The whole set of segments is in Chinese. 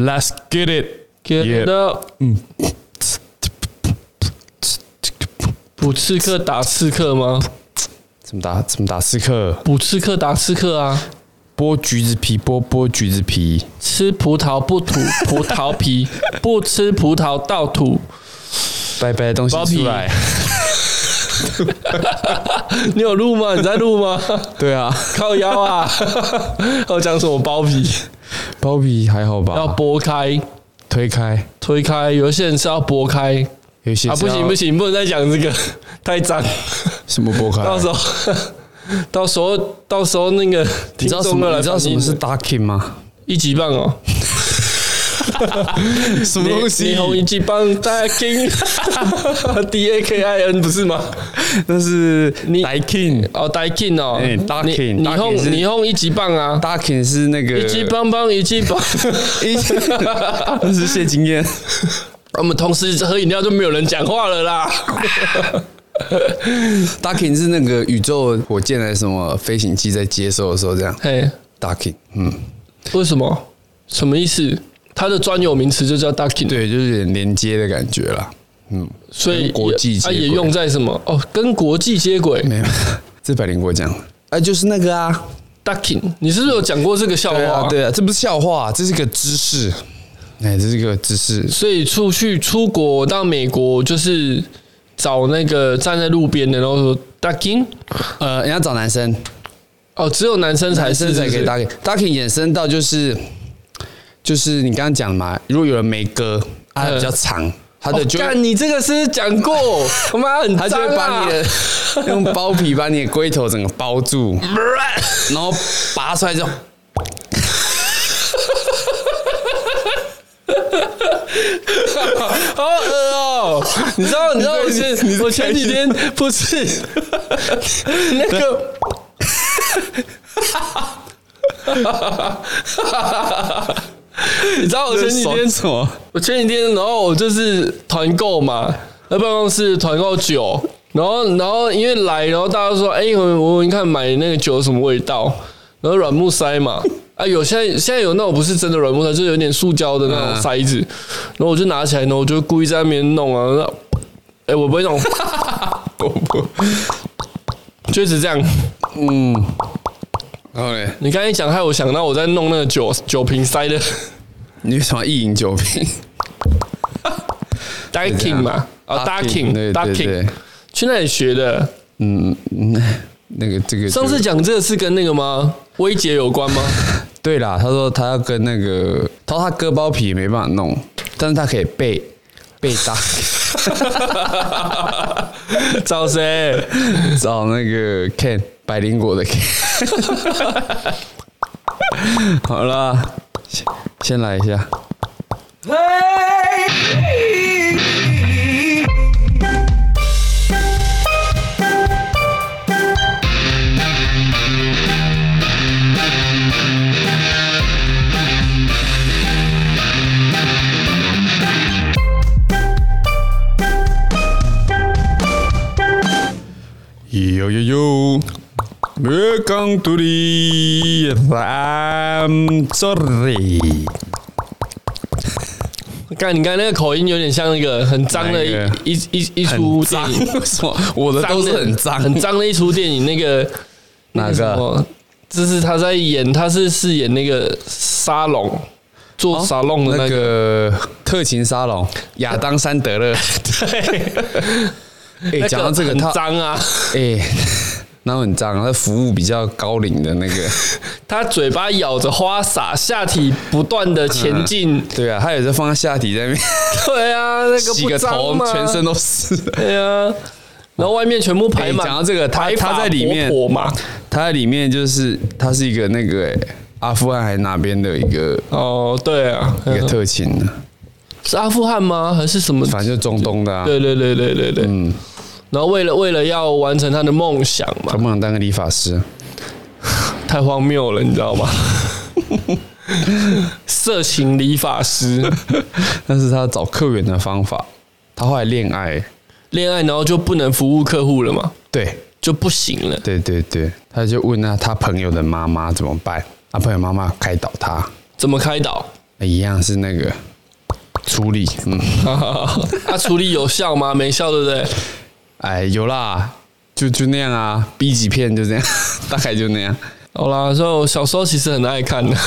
Let's get it, get it up。嗯，补刺客打刺客吗？怎么打？怎么打刺客？补刺客打刺客啊！剥橘子皮，剥剥橘子皮。吃葡萄不吐葡萄皮，不吃葡萄倒吐白白的东西出来。你有录吗？你在录吗？对啊，靠腰啊！要讲什么包皮？包皮还好吧？要剥开、推开、推开。有些人是要剥开，有些啊不行不行，不能再讲这个，太脏。什么剥开？到时候，到时候，到时候那个，你知道什么？你知道什么是 ducking 吗？一级棒哦。什么东西？霓虹一级棒 Dakin，D A K I N 不是吗？那是 Dakin 哦，Dakin 哦，Dakin，霓虹霓虹一级棒啊，Dakin 是那个一级棒棒一级棒，一级，那是谢金燕。我们同时喝饮料就没有人讲话了啦。Dakin 是那个宇宙火箭还是什么飞行器在接收的时候这样？嘿，Dakin，嗯，为什么？什么意思？它的专有名词就叫 ducking，对，就是有点连接的感觉啦。嗯，所以国际它也用在什么？哦，跟国际接轨？没有，这百灵果讲，哎，就是那个啊，ducking 你是不是有讲过这个笑话？对啊，对啊，这不是笑话，这是个知识。哎，这是一个知识。所以出去出国到美国就是。找那个站在路边的，然后说 ducking 呃，人家找男生，哦，只有男生才是才可以 ducking。ducking 衍生到就是就是你刚刚讲嘛，如果有人没割，它比较长，他的就干你这个是讲过，他妈很脏啊，他就会把你的用包皮把你的龟头整个包住，然后拔出来之后。好恶哦！你知道？你知道我前我前几天不是那个，你知道我前几天什么？我前几天，然后我就是团购嘛，在办公室团购酒，然后然后因为来，然后大家说：“哎，我我你看买那个酒什么味道？”然后软木塞嘛。啊，有现在现在有那种不是真的软木塞，就是有点塑胶的那种塞子，然后我就拿起来，然后我就故意在那边弄啊，哎，我不会弄，我不，就是这样，嗯，然后嘞，你刚才讲害我想到我在弄那个酒酒瓶塞的，你为什么意淫酒瓶 d a k i n g 嘛，啊 d a k i n g d a k i n g 去那里学的？嗯那，那个这个上次讲这个是跟那个吗？威杰有关吗？对啦，他说他要跟那个，他说他割包皮也没办法弄，但是他可以背背大。找谁？找那个 Ken 百灵果的 K。好了，先先来一下。，Welcome to the I'm sorry。看，你刚才那个口音有点像那个很脏的一一一一出电影。什么？我的都是很脏、很脏的一出电影。那个哪个？这是他在演，他是饰演那个沙龙做沙龙的那个特勤沙龙亚当·山德勒。对。哎，讲到这个，他脏啊！哎，那很脏。他服务比较高龄的那个，他嘴巴咬着花洒，下体不断的前进。对啊，他也是放在下体在那边。对啊，那个 洗个头，全身都是。对啊，然后外面全部排满。讲到这个，他他在里面，他在里面就是他是一个那个阿富汗还是哪边的一个哦，对啊，一个特勤的。是阿富汗吗？还是什么？反正就中东的啊。对对对对对对。嗯。然后为了为了要完成他的梦想嘛，他梦想当个理发师，太荒谬了，你知道吗？色情理发师，那是他找客源的方法。他后来恋爱，恋爱然后就不能服务客户了嘛？对，就不行了。对对对，他就问那他朋友的妈妈怎么办？他朋友妈妈开导他，怎么开导？一样是那个处理，嗯，啊，处理有效吗？没效，对不对？哎，有啦，就就那样啊，B 级片就这样，大概就那样。好啦，所以我小时候其实很爱看的，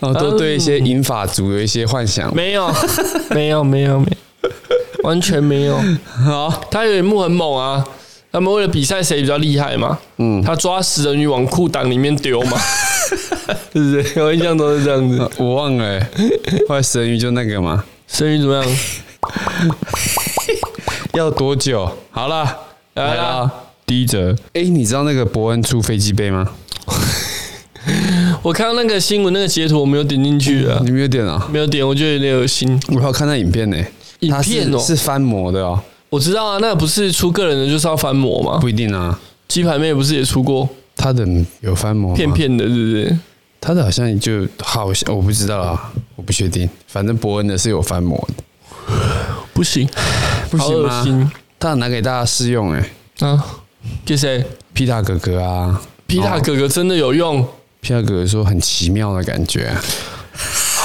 哦，都对一些银发族有一些幻想。没有，没有，没有，没有，完全没有。好，他有一幕很猛啊，他们为了比赛谁比较厉害嘛，嗯，他抓食人鱼往裤裆里面丢嘛，是不是？我印象都是这样子，我忘了、欸。后来食人鱼就那个嘛，食人鱼怎么样？要多久？好了，来了。第一则，哎，你知道那个伯恩出飞机杯吗？我看到那个新闻，那个截图我没有点进去啊。你没有点啊？没有点，我觉得有点恶心。我要看那影片呢，影片哦，是翻模的哦。我知道啊，那个不是出个人的就是要翻模吗？不一定啊，鸡排妹不是也出过？他的有翻模，片片的，是不是？他的好像就好像我不知道啊，我不确定。反正伯恩的是有翻模的，不行，不行吗？他拿给大家试用哎啊。给谁？皮塔哥哥啊！皮塔哥哥真的有用。皮塔哥哥说很奇妙的感觉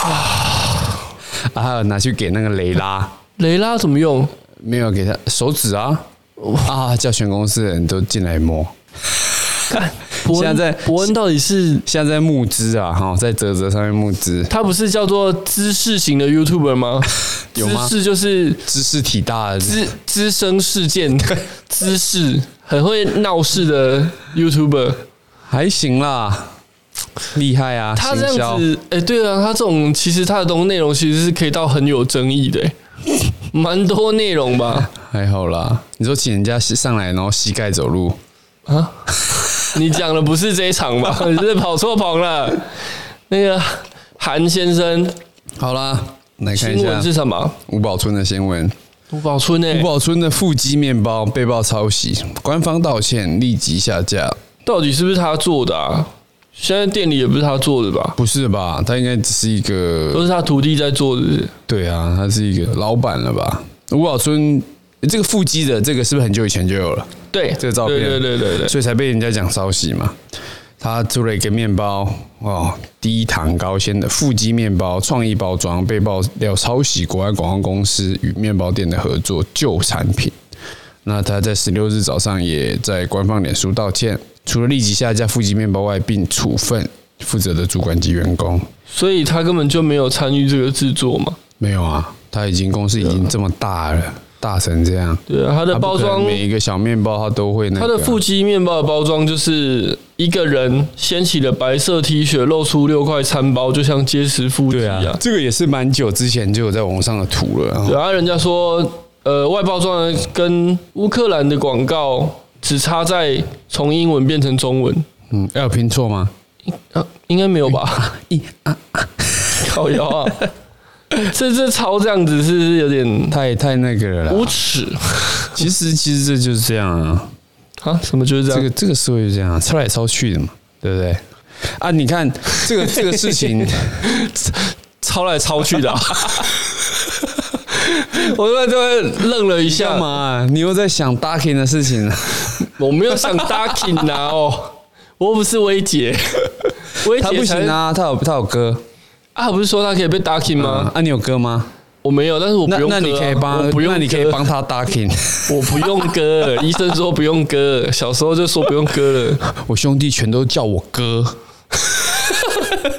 啊！啊，还有拿去给那个雷拉。雷拉怎么用？没有给他手指啊！啊，叫全公司的人都进来摸。看，现在伯恩到底是现在在募资啊！哈，在泽泽上面募资。他不是叫做知识型的 YouTuber 吗？有吗？知识就是知识体大的资资生事件，知识。很会闹事的 YouTuber，还行啦，厉害啊！他这样子，哎、欸，对啊，他这种其实他的东内容其实是可以到很有争议的，蛮多内容吧？还好啦，你说请人家上来然后膝盖走路啊？你讲的不是这一场吧？你是跑错棚了。那个韩先生，好啦，来看一下新闻是什么？吴宝春的新闻。吴宝春呢？吴宝春的腹肌面包被曝抄袭，官方道歉，立即下架。到底是不是他做的啊？现在店里也不是他做的吧？不是吧？他应该只是一个，都是他徒弟在做的。对啊，他是一个老板了吧？吴宝春这个腹肌的这个是不是很久以前就有了？对，这个照片，对对对对对，所以才被人家讲抄袭嘛。他做了一个面包哦，低糖高纤的腹肌面包，创意包装被爆料抄袭国外广告公司与面包店的合作旧产品。那他在十六日早上也在官方脸书道歉，除了立即下架腹肌面包外，并处分负责的主管及员工。所以他根本就没有参与这个制作嘛？没有啊，他已经公司已经这么大了。大成这样，对啊，它的包装每一个小面包它都会那个。它的腹肌面包的包装就是一个人掀起了白色 T 恤，露出六块餐包，就像结实腹肌啊。这个也是蛮久之前就有在网上的图了。对啊，人家说，呃，外包装跟乌克兰的广告只差在从英文变成中文。嗯，要有拼错吗？啊，应该没有吧？一啊啊，靠腰啊。这这抄这样子是有点太太那个了啦？无耻！其实其实这就是这样啊！啊，什么就是这样？这个这个社会就这样，抄来抄去的嘛，对不对？啊，你看这个这个事情，抄来抄去的，啊，我突然就会愣了一下。干嘛啊？你又在想 Ducking 的事情？我没有想 Ducking 啊！哦，我又不是威姐，威姐他不行啊，他有他有歌。啊，不是说他可以被 ducking 吗？啊，你有歌吗？我没有，但是我不用歌。那你可以帮，不用，那你可以帮他 ducking。我不用歌，医生说不用歌，小时候就说不用歌了。我兄弟全都叫我哥，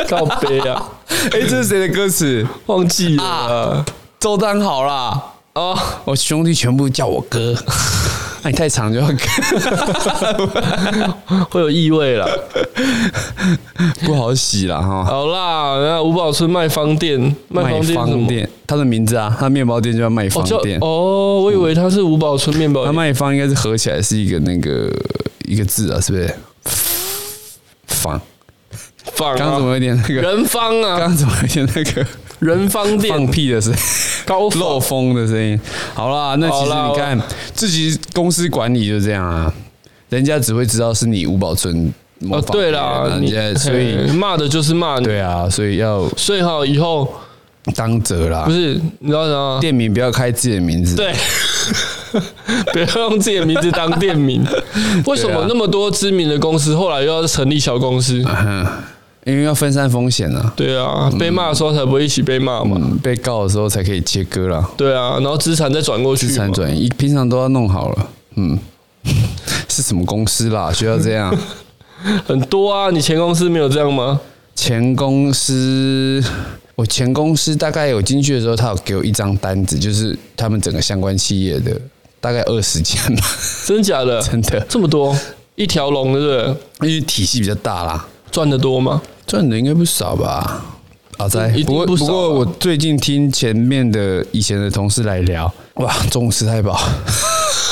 告别啊！哎，这是谁的歌词？忘记了。周丹好啦。啊，我兄弟全部叫我哥。那 你太长就要 会有异味了，不好洗了哈。好啦，那五宝村卖方店，卖方店，他的名字啊，他面包店就叫卖方店。哦，我以为他是五宝村面包。他卖方应该是合起来是一个那个一个字啊，是不是？方方，刚刚怎么有点那个人方啊？刚刚怎么有点那个？人方店放屁的声音，高漏风的声音。好啦，那其实你看，自己公司管理就这样啊，人家只会知道是你吴宝春。哦，对啦，所以骂的就是骂你。对啊，所以要所以好以后当责啦。不是，你知道吗？店名不要开自己的名字。对，不要用自己的名字当店名。为什么那么多知名的公司后来又要成立小公司？因为要分散风险啊。对啊，被骂的时候才不会一起被骂嘛、嗯，被告的时候才可以切割啦。对啊，然后资产再转过去，资产转移平常都要弄好了。嗯，是什么公司啦？需要这样？很多啊，你前公司没有这样吗？前公司，我前公司大概有进去的时候，他有给我一张单子，就是他们整个相关企业的大概二十件吧。真的假的？真的这么多，一条龙的，对不对？因为体系比较大啦。赚的多吗？赚的应该不少吧。阿仔，不过不过我最近听前面的以前的同事来聊，哇，中午吃太饱。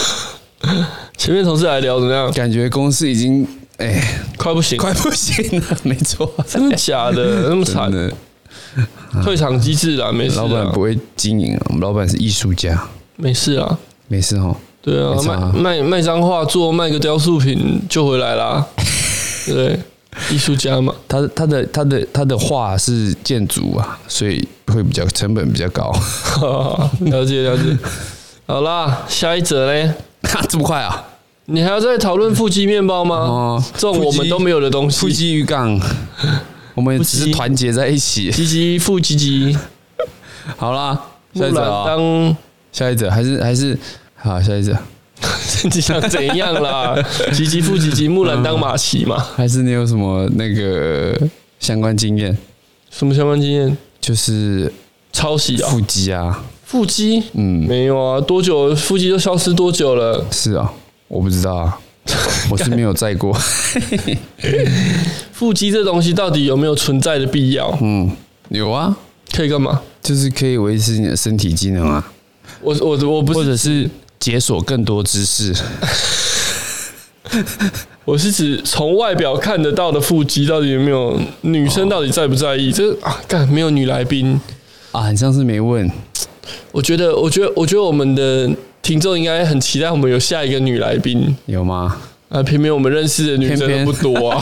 前面同事来聊怎么样？感觉公司已经哎，快不行，快不行了。没错，真的假的？那么惨的？退场机制啦，没事。老板不会经营啊，我们老板是艺术家。没事啊，没事哦。对啊，卖卖卖张画作，卖个雕塑品就回来啦。对，艺术家嘛，他他的他的他的画是建筑啊，所以会比较成本比较高。了解了解。好啦，下一则嘞。这么快啊？你还要再讨论腹肌面包吗？哦，这种我们都没有的东西。腹肌鱼杠，我们只是团结在一起。鸡鸡腹肌鸡。好啦，下一则当下一则还是还是好，下一则。你想怎样啦？吉吉腹肌吉，木兰当马骑嘛？还是你有什么那个相关经验？什么相关经验？就是抄袭啊，腹肌啊。腹肌，嗯，没有啊，多久腹肌都消失多久了？是啊，我不知道啊，我是没有在过。腹肌这东西到底有没有存在的必要？嗯，有啊，可以干嘛？就是可以维持你的身体机能啊。我我我不是，或者是解锁更多知识。我是指从外表看得到的腹肌到底有没有？女生到底在不在意？哦、这啊，干没有女来宾啊，很像是没问。我觉得，我觉得，我觉得我们的听众应该很期待我们有下一个女来宾，有吗？啊，偏偏我们认识的女生不多啊。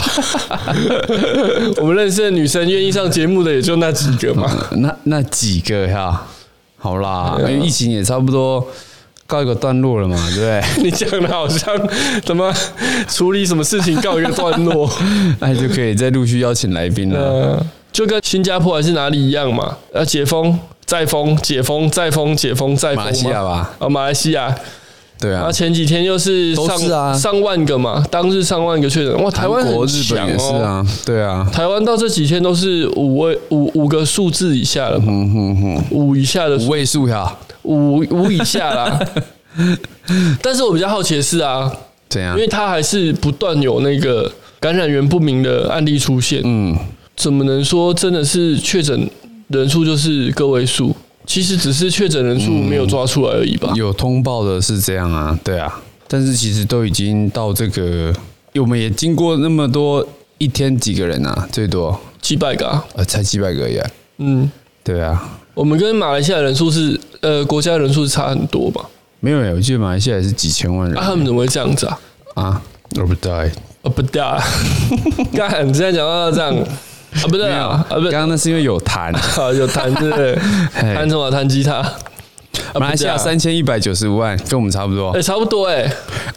我们认识的女生愿意上节目的也就那几个嘛。那那几个哈，好啦，因为疫情也差不多告一个段落了嘛，对不对？你讲的好像怎么处理什么事情告一个段落，那就可以再陆续邀请来宾了。就跟新加坡还是哪里一样嘛？要解封。再封，解封，再封，解封，再封。马来西亚吧？哦，马来西亚，对啊。那前几天又是上上万个嘛，当日上万个确诊。哇，台湾很强哦。是啊，对啊。台湾到这几天都是五位五五个数字以下了嘛？嗯哼哼，五以下的五位数呀，五五以下啦。但是我比较好奇的是啊，怎样？因为它还是不断有那个感染源不明的案例出现。嗯，怎么能说真的是确诊？人数就是个位数，其实只是确诊人数没有抓出来而已吧。嗯，有通报的是这样啊，对啊，但是其实都已经到这个，我们也经过那么多，一天几个人啊？最多几百个啊？呃，才几百个呀？嗯，对啊，我们跟马来西亚人数是呃国家人数是差很多吧？没有呀，我记得马来西亚也是几千万人。啊，他们怎么会这样子啊？啊，我不知道，我不知道，刚才你现在讲到这样。啊，不对啊，啊不，刚刚那是因为有弹，有弹对不对？弹什么？弹吉他。马来西亚三千一百九十五万，跟我们差不多。哎，差不多哎。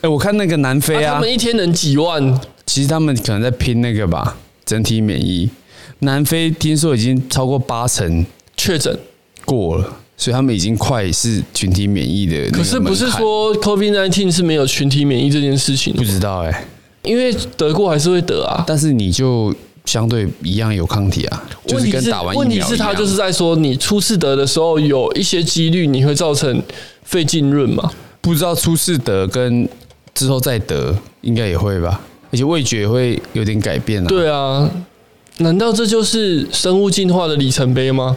哎，我看那个南非啊，他们一天能几万？其实他们可能在拼那个吧，整体免疫。南非听说已经超过八成确诊过了，所以他们已经快是群体免疫的。可是不是说 COVID nineteen 是没有群体免疫这件事情？不知道哎，因为得过还是会得啊。但是你就。相对一样有抗体啊，就是跟打完疫苗。问题是，他就是在说，你初次得的时候有一些几率你会造成肺浸润嘛？不知道初次得跟之后再得应该也会吧，而且味觉也会有点改变啊。对啊，难道这就是生物进化的里程碑吗？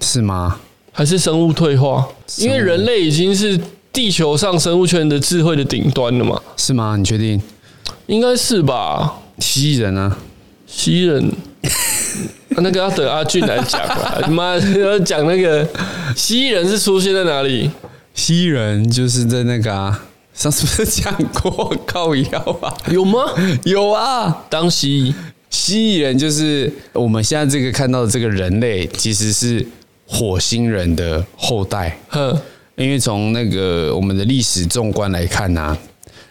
是吗？还是生物退化？因为人类已经是地球上生物圈的智慧的顶端了嘛？是吗？你确定？应该是吧？蜥蜴人啊？蜥蜴人，那个要等阿俊来讲吧。你 妈要讲那个蜥蜴人是出现在哪里？蜥蜴人就是在那个啊，上次不是讲过靠腰啊？有吗？有啊。当蜥蜴，蜥蜴人就是我们现在这个看到的这个人类，其实是火星人的后代。哼，因为从那个我们的历史纵观来看呐、啊。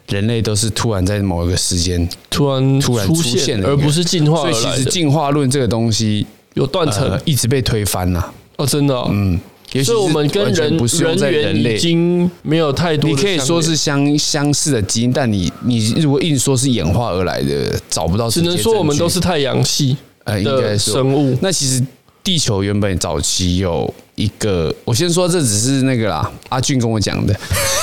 人类都是突然在某一个时间突然突然出现的，而不是进化。所以其实进化论这个东西有断层、呃，一直被推翻了。哦，真的、哦，嗯。所以我们跟人不是用在人类已经没有太多，你可以说是相相似的基因，但你你如果硬说是演化而来的，找不到。只能说我们都是太阳系呃，应该生物。那其实地球原本早期有一个，我先说这只是那个啦，阿俊跟我讲的。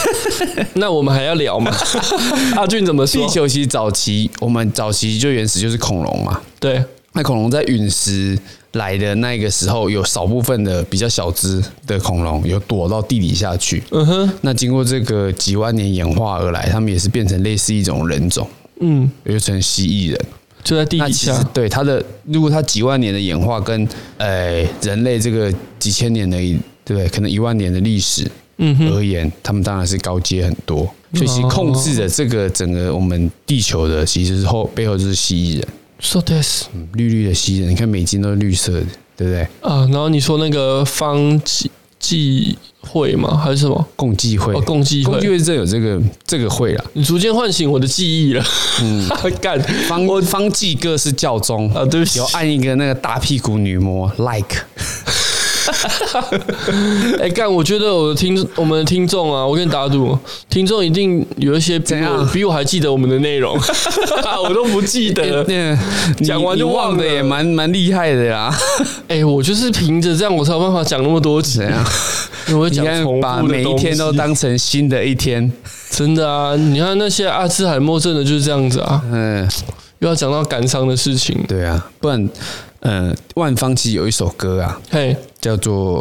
那我们还要聊吗？阿俊怎么说？地球其实早期我们早期就原始就是恐龙嘛，对。那恐龙在陨石来的那个时候，有少部分的比较小只的恐龙有躲到地底下去。嗯哼。那经过这个几万年演化而来，他们也是变成类似一种人种。嗯。又成蜥蜴人，就在地底下。对它的，如果它几万年的演化跟呃人类这个几千年的，对不对？可能一万年的历史，嗯而言，他们当然是高阶很多。所以其实控制着这个整个我们地球的，其实是后背后就是蜥蜴人。So this，绿绿的蜥蜴人，你看美金都是绿色的，对不对？啊，然后你说那个方济济会吗？还是什么共济会？哦，共济会，共济会这有这个这个会啊。你逐渐唤醒我的记忆了。嗯，干方方济哥是教宗啊，对不起，有按一个那个大屁股女魔 like。哎，干！我觉得我的听我们的听众啊，我跟你打赌，听众一定有一些比我比我还记得我们的内容，我都不记得。讲完就忘了，也蛮蛮厉害的呀。哎，我就是凭着这样，我才有办法讲那么多集啊。我会讲把每一天都当成新的一天，真的啊！你看那些阿兹海默症的就是这样子啊。嗯，又要讲到感伤的事情。对啊，不然。嗯，万芳其实有一首歌啊，嘿，叫做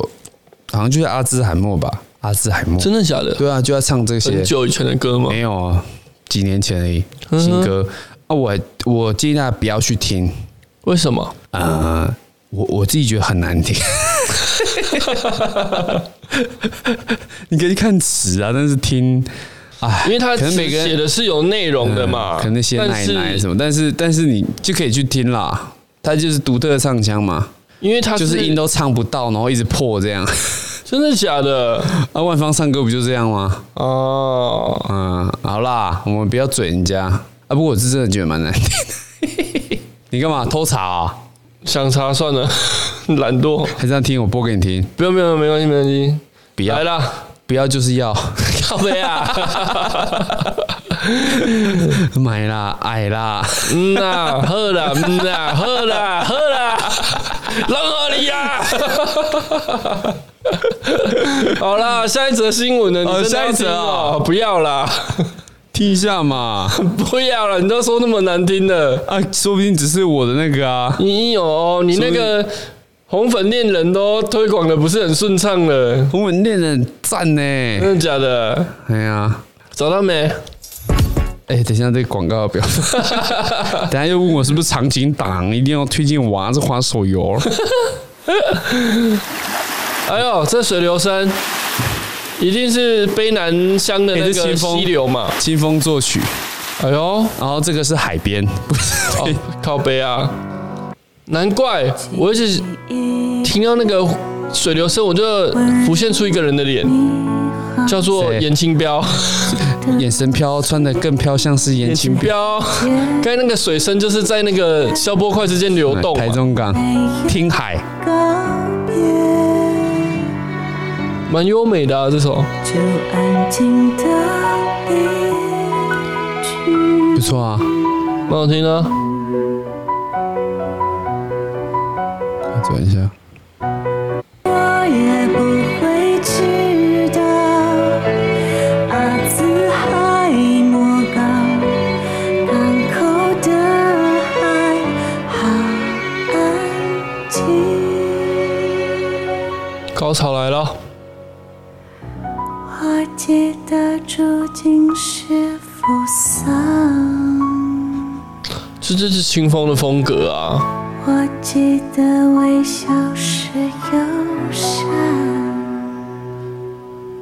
好像就是阿兹海默吧，阿兹海默，真的假的？对啊，就要唱这些很久以前的歌吗？没有啊，几年前而已，新歌啊。我我建议大家不要去听，为什么？呃，我我自己觉得很难听，你可以看词啊，但是听，哎，因为他可能每个人写的是有内容的嘛，可能那些奶奶什么，但是但是你就可以去听啦。他就是独特的唱腔嘛，因为他就是音都唱不到，然后一直破这样，真的假的？啊，万芳唱歌不就这样吗？哦，嗯，好啦，我们不要嘴人家啊。不过我是真的觉得蛮难听的。你干嘛偷查啊？想查算了，懒惰。还是要听我播给你听？不用不用，没关系没关系。不要来啦，不要就是要。靠北啊！买啦，矮啦，嗯 呐，喝啦，嗯呐，喝啦，喝啦，让何你呀？好啦，下一则新闻呢？你下一则哦，不要啦，听一下嘛，不要了，你都说那么难听的。啊，说不定只是我的那个啊，你有，你那个红粉恋人都推广的不是很顺畅了，红粉恋人赞呢，真的假的？哎呀，找到没？哎、欸，等一下这个广告表，等下又问我是不是长景党，一定要推荐我还是滑手游？哎呦，这水流声一定是卑南乡的那个溪流嘛？清风作曲。哎呦，然后这个是海边，不是、哦、靠背啊！难怪我一直听到那个水流声，我就浮现出一个人的脸。叫做严清标，眼神飘，穿的更飘，像是颜清标。刚才那个水声就是在那个消波块之间流动。台中港，听海，蛮优美的啊，这首。不错啊，蛮好听的。转一下。高潮来了！我记得注定是扶桑，这这是清风的风格啊！我记得微笑是忧伤。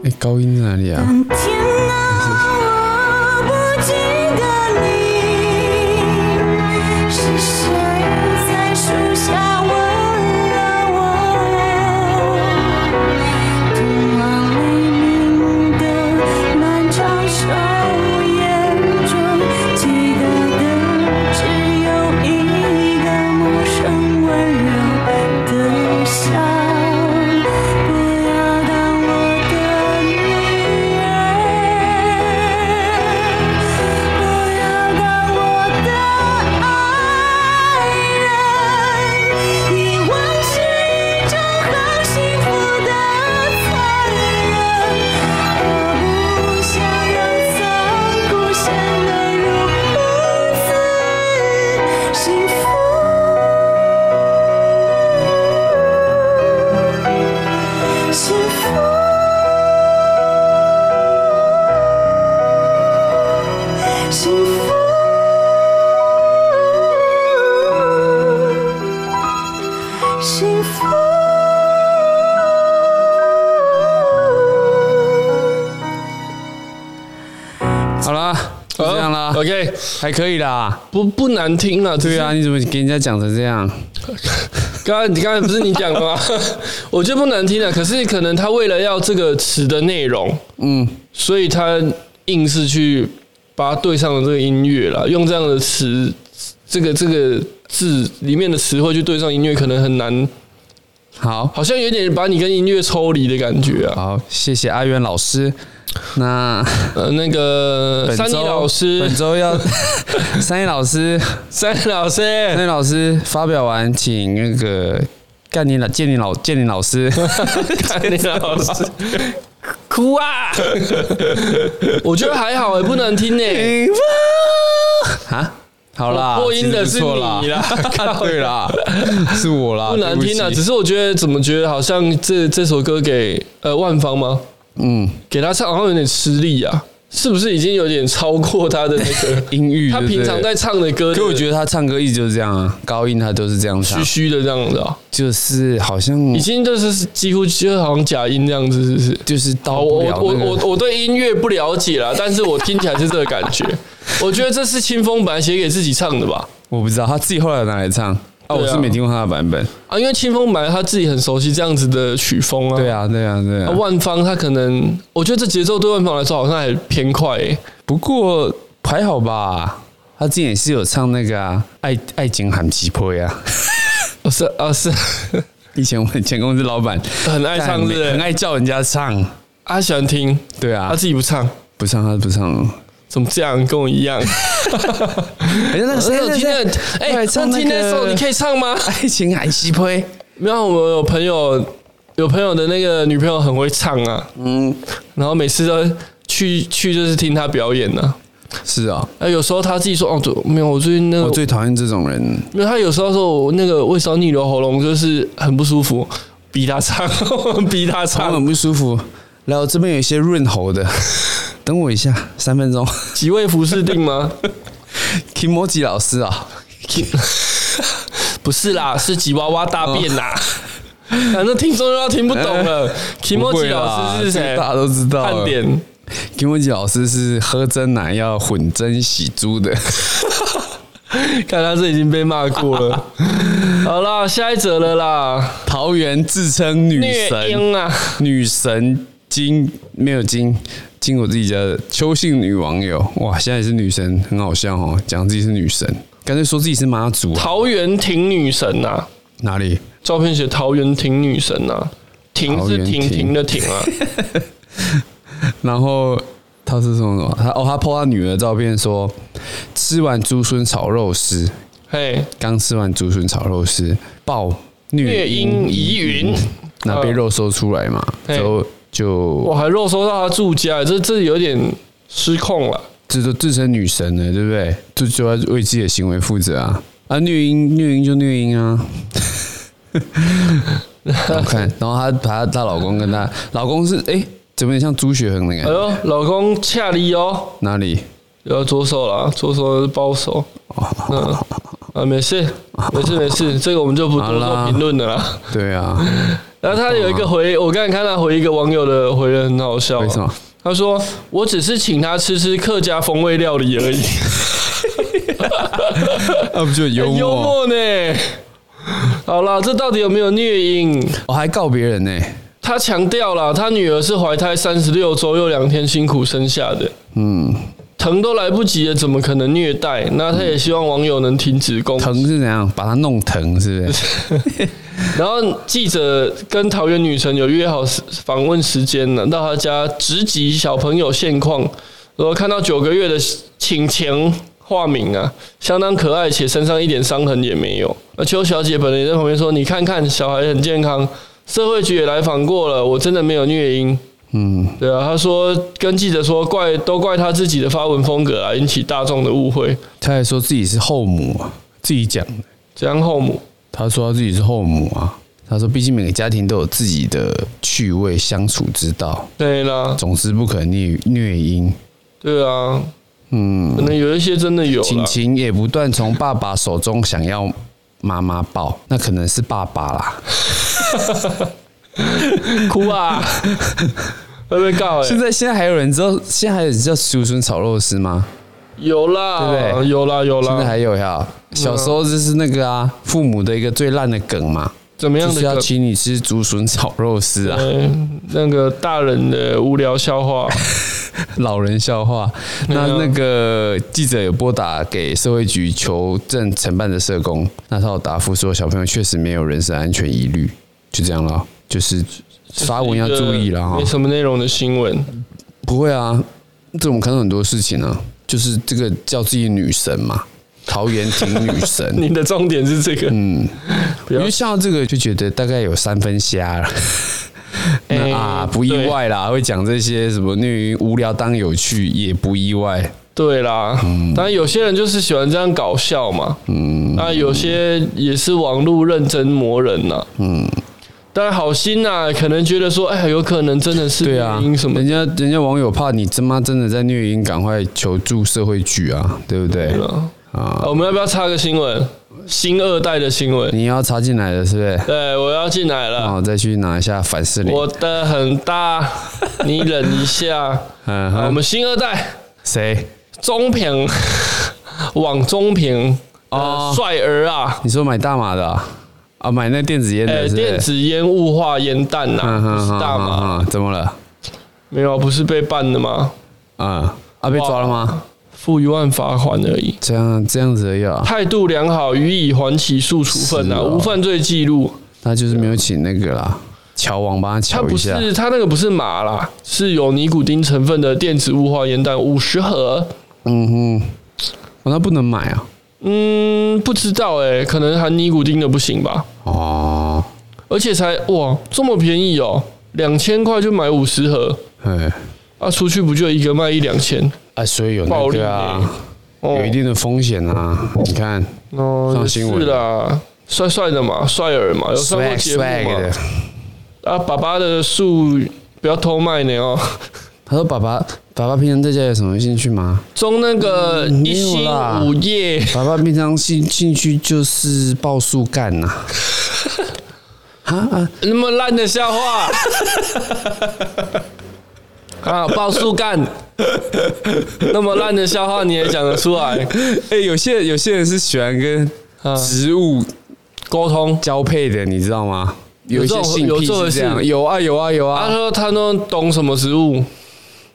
哎，高音在哪里啊？幸还可以啦。不不难听了。对啊，你怎么给人家讲成这样？刚刚你刚才不是你讲的吗？我觉得不难听啊。可是可能他为了要这个词的内容，嗯，所以他硬是去把它对上了这个音乐啦，用这样的词，这个这个字里面的词汇去对上音乐，可能很难。好，好像有点把你跟音乐抽离的感觉啊。好，谢谢阿元老师。那 呃，那个三一老师，本周要 三一老师，三一老师，三一老师发表完，请那个干你老建林老建林老师，干你老师哭啊！我觉得还好哎，不能听呢。啊，好啦，播音的是你啦，对啦，是我啦，不难听啊。只是我觉得怎么觉得好像这这首歌给呃万芳吗？嗯，给他唱好像有点吃力啊，是不是已经有点超过他的那个 音域？他平常在唱的歌，可我觉得他唱歌一直就是这样啊，高音他都是这样唱，虚虚的这样子啊，就是好像已经就是几乎就好像假音这样子，是不是？就是到我我我我对音乐不了解啦，但是我听起来是这个感觉。我觉得这是清风本来写给自己唱的吧？我不知道他自己后来拿来唱。啊，我是没听过他的版本啊，因为清风本来他自己很熟悉这样子的曲风啊。对啊，对啊，对啊。万芳他可能，我觉得这节奏对万芳来说好像还偏快诶。不过还好吧，他之前也是有唱那个啊，爱爱情喊鸡婆呀。哦，是啊，是。以前我们前公司老板很爱唱，是很爱叫人家唱，他喜欢听。对啊，他自己不唱，不唱，他不唱。怎么这样？跟我一样。哎，那个谁有听的？哎，唱听那首，你可以唱吗？爱情海西坡！没有，我有朋友，有朋友的那个女朋友很会唱啊。嗯，然后每次都去去就是听他表演呢。是啊，哎，有时候他自己说哦，对，没有，我最近那个我最讨厌这种人。因为他有时候说我那个胃烧逆流喉咙就是很不舒服，逼他唱，逼他唱很不舒服。来，我这边有一些润喉的。等我一下，三分钟。几位服饰定吗？Kimoji 老师啊，不是啦，是吉娃娃大便呐。反正听众又要听不懂了。Kimoji 老师是谁？大家都知道。看点。Kimoji 老师是喝真奶要混真洗猪的。看他这已经被骂过了。好啦，下一则了啦。桃园自称女神啊，女神金没有金。经我自己家的邱姓女网友，哇，现在也是女神，很好笑哦，讲自己是女神，干脆说自己是妈祖。桃园挺女神呐、啊？哪里？照片写桃园挺女神呐、啊？挺是亭亭的亭啊。然后他是说什么？他哦，他 po 他女儿的照片说，说吃完竹笋炒肉丝，嘿，刚吃完竹笋炒肉丝，爆虐婴疑云，那被肉搜出来嘛，之后。就我还肉搜到他住家，这这有点失控了。这都自称女神了，对不对？就就要为自己的行为负责啊！啊，虐婴虐婴就虐婴啊！我看，然后她她她老公跟她老公是哎，怎么有点像朱雪恒那个？哎呦，老公恰力哦！哪里？要左手了，左手是包手。嗯啊，没事，没事，没事，这个我们就不多做评论了啦。对啊。然后他有一个回，我刚才看他回一个网友的回的很好笑。为什么？他说：“我只是请他吃吃客家风味料理而已。”那不就幽默？幽默呢？好了，这到底有没有虐婴？我还告别人呢。他强调了，他女儿是怀胎三十六周又两天辛苦生下的。嗯。疼都来不及了，怎么可能虐待？那他也希望网友能停止攻击。疼是怎样？把他弄疼是不是？然后记者跟桃园女神有约好访问时间呢，到她家直击小朋友现况。我看到九个月的请前化名啊，相当可爱，且身上一点伤痕也没有。那邱小姐本人也在旁边说：“你看看，小孩很健康。社会局也来访过了，我真的没有虐婴。”嗯，对啊，他说跟记者说，怪都怪他自己的发文风格啊，引起大众的误会。他还说自己是后母啊，自己讲的。怎样后母？他说他自己是后母啊。他说，毕竟每个家庭都有自己的趣味相处之道。对啦，总之不可能虐虐婴。对啊，嗯，可能有一些真的有。晴晴也不断从爸爸手中想要妈妈抱，那可能是爸爸啦。哭啊！会不会告？现在现在还有人知道，现在还有人知道竹笋炒肉丝吗？有啦，对不对？有啦，有啦。现在还有呀。小时候就是那个啊，父母的一个最烂的梗嘛。怎么样的？就是要请你吃竹笋炒肉丝啊。那个大人的无聊笑话，老人笑话。那那个记者有拨打给社会局求证承办的社工，那他有答复说小朋友确实没有人身安全疑虑，就这样了。就是发文要注意了哈。没什么内容的新闻。不会啊，这我们看到很多事情啊。就是这个叫自己女神嘛，桃园亭女神。你的重点是这个，嗯，因为像这个就觉得大概有三分瞎了。那啊，不意外啦，会讲这些什么虐无聊当有趣，也不意外。对啦，嗯，当然有些人就是喜欢这样搞笑嘛，嗯，那有些也是网络认真磨人呐，嗯。当然好心呐、啊，可能觉得说，哎，有可能真的是虐婴什么？人家人家网友怕你他妈真的在虐婴，赶快求助社会局啊，对不对？啊，我们要不要插个新闻？新二代的新闻，你要插进来的是不是？对，我要进来了。然后再去拿一下凡士林。我的很大，你忍一下。嗯，我们新二代谁？中平，网中平啊，帅儿啊！你说买大码的、啊？啊，买那电子烟的是是，电子烟雾化烟弹呐，不是大麻，怎么了？没有，不是被办的吗？啊，啊，被抓了吗？付一万罚款而已。这样这样子而已啊。态度良好，予以缓起诉处分呐，无犯罪记录。他就是没有请那个啦，乔王帮他乔一下。他不是，他那个不是麻啦，是有尼古丁成分的电子雾化烟弹五十盒。嗯哼，那不能买啊。嗯，不知道哎、欸，可能含尼古丁的不行吧。哦，而且才哇这么便宜哦，两千块就买五十盒。哎，啊，出去不就一个卖一两千？啊，所以有那个啊，有一定的风险啊。你看，哦，上新闻是啦，帅帅的嘛，帅儿嘛，有上过节目嘛。啊，爸爸的树不要偷卖呢哦。他说：“爸爸，爸爸平常在家有什么兴趣吗？种那个一心五叶。爸爸平常兴兴趣就是抱树干呐。啊啊，那么烂的笑话啊！抱树干，那么烂的笑话你也讲得出来？哎，有些有些人是喜欢跟植物沟通交配的，你知道吗？有一些性癖是这样，有啊有啊有啊。他说他都懂什么植物。”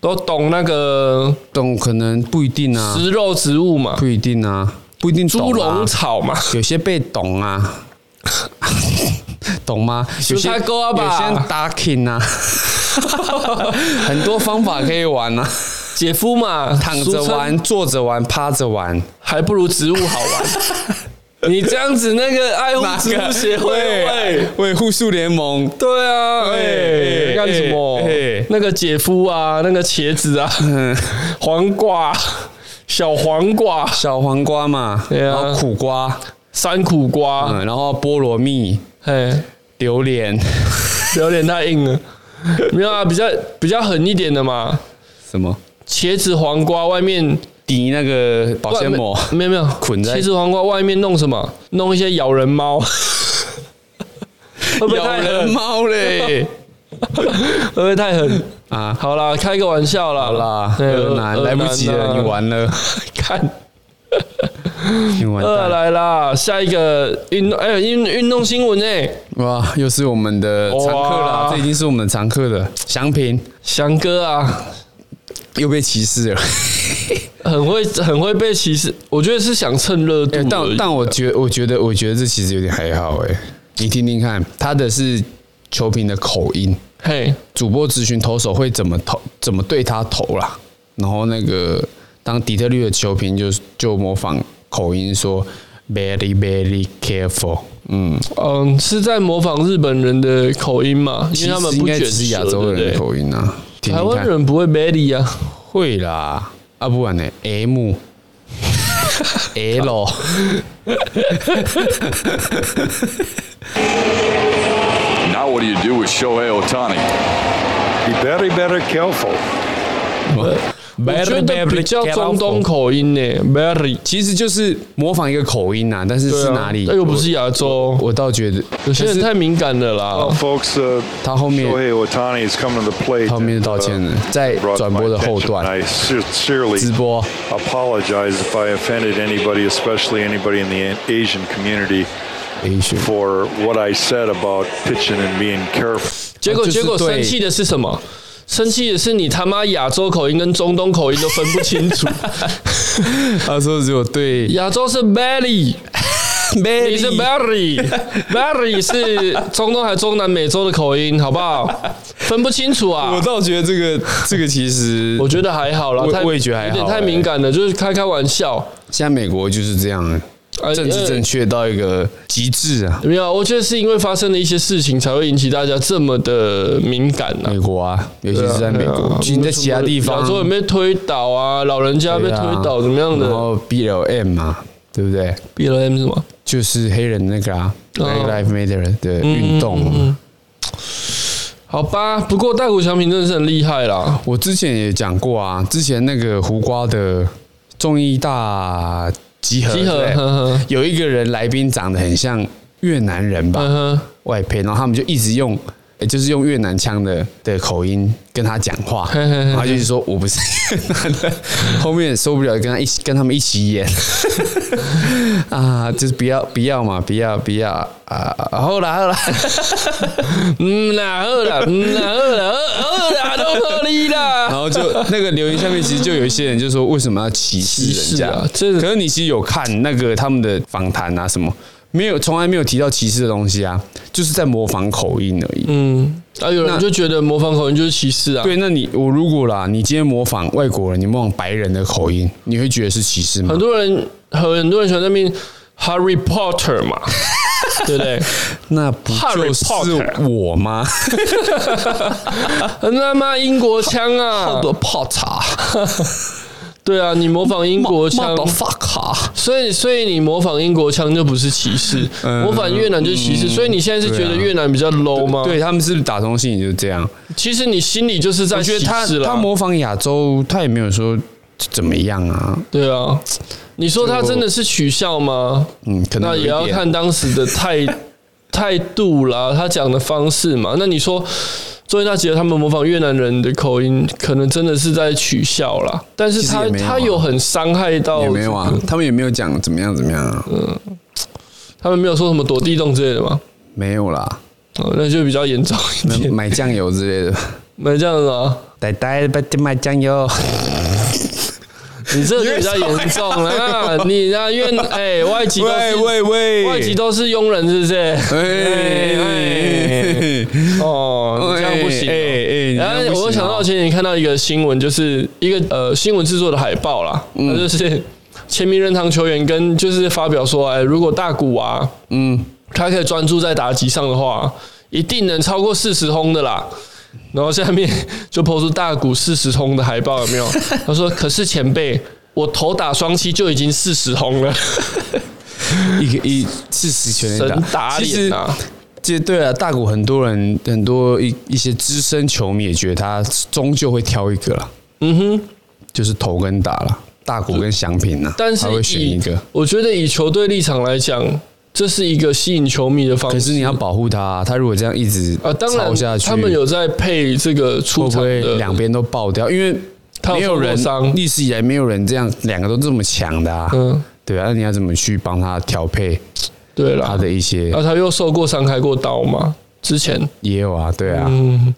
都懂那个，懂可能不一定啊，食肉植物嘛，不一定啊，不一定懂啊。猪笼草嘛，有些被懂啊，懂吗？有些有些 ducking 啊，很多方法可以玩啊。姐夫嘛，躺着玩、坐着玩、趴着玩，还不如植物好玩。你这样子，那个爱护植物协会、维护树联盟，对啊，哎，干什么？那个姐夫啊，那个茄子啊，黄瓜，小黄瓜，小黄瓜嘛，然后苦瓜，山苦瓜，然后菠萝蜜，哎，榴莲，榴莲太硬了，没有啊，比较比较狠一点的嘛，什么？茄子、黄瓜外面。抵那个保鲜膜，没有没有，捆在。其实黄瓜外面弄什么？弄一些咬人猫，咬人猫嘞，会不会太狠？啊？好啦，开个玩笑啦，好啦，来不及了，你完了，看，二来啦，下一个运动，哎，运运动新闻哎，哇，又是我们的常客了，这已经是我们的常客了，祥平，祥哥啊。又被歧视了，很会很会被歧视。我觉得是想蹭热度，但但我觉我觉得我觉得这其实有点还好哎。你听听看，他的是球评的口音，嘿，主播咨询投手会怎么投，怎么对他投啦。然后那个当底特律的球评就就模仿口音说 very very careful。嗯嗯，是在模仿日本人的口音嘛？因为他们不卷舌，是亚洲人的口音啊。台湾人不会 very 啊，会啦，啊不然呢？M L。Now what do you do with Shohei Ohtani? Be very, very careful. 我我觉得比较中东口音呢，very 其实就是模仿一个口音呐，但是是哪里？那又不是亚洲，我倒觉得有些人太敏感了啦。Folks，他后面他后面道歉了，在转播的后段直播。Apologize if I offended anybody, especially anybody in the Asian community. For what I said about pitching and being careful，结果结果生气的是什么？生气的是你他妈亚洲口音跟中东口音都分不清楚。他说只有对亚洲是 Belly，你是 Berry，Berry 是中东还是中南美洲的口音，好不好？分不清楚啊！我倒觉得这个这个其实 我觉得还好啦，我我也觉得还好，有点太敏感了，就是开开玩笑。现在美国就是这样。政治正确到一个极致啊！没有，我觉得是因为发生了一些事情，才会引起大家这么的敏感啊。美国啊，尤其是在美国，其实在其他地方，说有没有推倒啊？老人家被推倒怎么样的？然后 BLM 嘛，对不对？BLM 是什么？就是黑人那个啊，Black Lives Matter 的运动。好吧，不过大谷翔平真的是很厉害啦。我之前也讲过啊，之前那个胡瓜的综艺大。集合，集合，有一个人来宾长得很像越南人吧，外配，然后他们就一直用，就是用越南腔的的口音跟他讲话，然后就是说我不是越南的，后面受不了，跟他一起跟他们一起演，啊，就是不要不要嘛，不要不要啊，好啦 好啦，嗯啦好啦，嗯啦好啦好啦都可以啦，然后就那个留言下面其实就有一些人就说为什么要歧视人家？这可是你其实有看那个他们的访谈啊什么？没有，从来没有提到歧视的东西啊，就是在模仿口音而已。嗯，啊，有人就觉得模仿口音就是歧视啊。对，那你我如果啦，你今天模仿外国人，你模仿白人的口音，你会觉得是歧视吗？很多人和很多人喜欢那边 Harry Potter 嘛，对不对？那不就是我吗？那妈英国腔啊，好多泡茶。对啊，你模仿英国腔，所以所以你模仿英国腔就不是歧视，模仿越南就是歧视。所以你现在是觉得越南比较 low 吗？对，他们是不是打从心里就是这样？其实你心里就是在歧视了。他模仿亚洲，他也没有说怎么样啊。对啊，你说他真的是取笑吗？嗯，可能那也要看当时的态 态度啦，他讲的方式嘛。那你说？所以那几个他们模仿越南人的口音，可能真的是在取笑啦。但是他他有很伤害到、这个，也没有啊，他们也没有讲怎么样怎么样啊。嗯，他们没有说什么躲地洞之类的吗？没有啦。哦，那就比较严重一点。买酱油之类的，买酱油啊？呆呆不得买酱油。你这就比较严重了，你那越哎外籍都是外籍都是佣人，是不是？哎哎哦，这样不行。哎哎，然后我想到前几天看到一个新闻，就是一个呃新闻制作的海报啦，那就是前名人堂球员跟就是发表说，哎，如果大谷啊，嗯，他可以专注在打击上的话，一定能超过四十轰的啦。然后下面就 po 出大谷四十通的海报，有没有？他说：“可是前辈，我头打双七就已经四十通了，一个一四十全垒打，其实啊，其实对啊，大谷很多人很多一一些资深球迷也觉得他终究会挑一个了，嗯哼，就是投跟打了，大谷跟翔平呐，但是他会选一个。我觉得以球队立场来讲。”这是一个吸引球迷的方式。可是你要保护他，啊，他如果这样一直啊，当然下去，他们有在配这个出场的，两边都爆掉，因为没有人历史以来没有人这样两个都这么强的啊。嗯，对啊，那你要怎么去帮他调配？对了，他的一些，啊，他又受过伤，开过刀嘛，之前也有啊，对啊。嗯，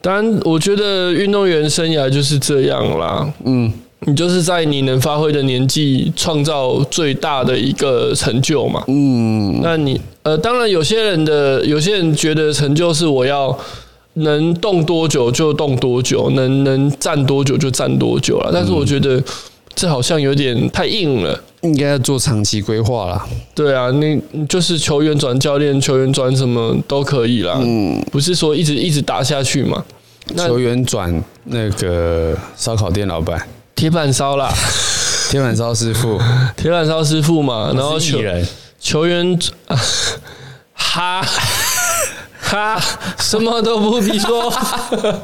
当然，我觉得运动员生涯就是这样啦。嗯。你就是在你能发挥的年纪创造最大的一个成就嘛？嗯，那你呃，当然有些人的有些人觉得成就是我要能动多久就动多久，能能站多久就站多久了。但是我觉得这好像有点太硬了，应该要做长期规划啦。对啊，你就是球员转教练，球员转什么都可以啦。嗯，不是说一直一直打下去嘛？球员转那个烧烤店老板。铁板烧啦，铁板烧师傅，铁板烧师傅嘛，然后球球员，哈，哈，什么都不必说。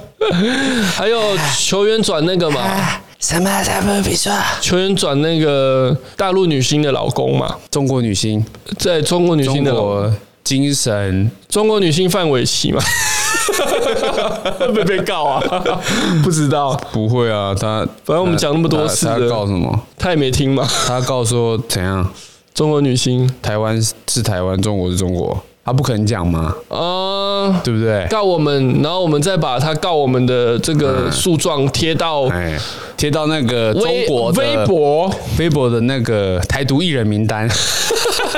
还有球员转那个嘛？什么才不必说。球员转那个大陆女星的老公嘛？中国女星，在中国女星的老公精神，中国女星范玮琪嘛？会不会被告啊？不知道，不会啊。他反正我们讲那么多次，他告什么？他也没听嘛。他告说怎样？中国女星，台湾是台湾，中国是中国，他不可能讲吗？啊、呃，对不对？告我们，然后我们再把他告我们的这个诉状贴到，哎，贴到那个中国微博，微博的那个台独艺人名单。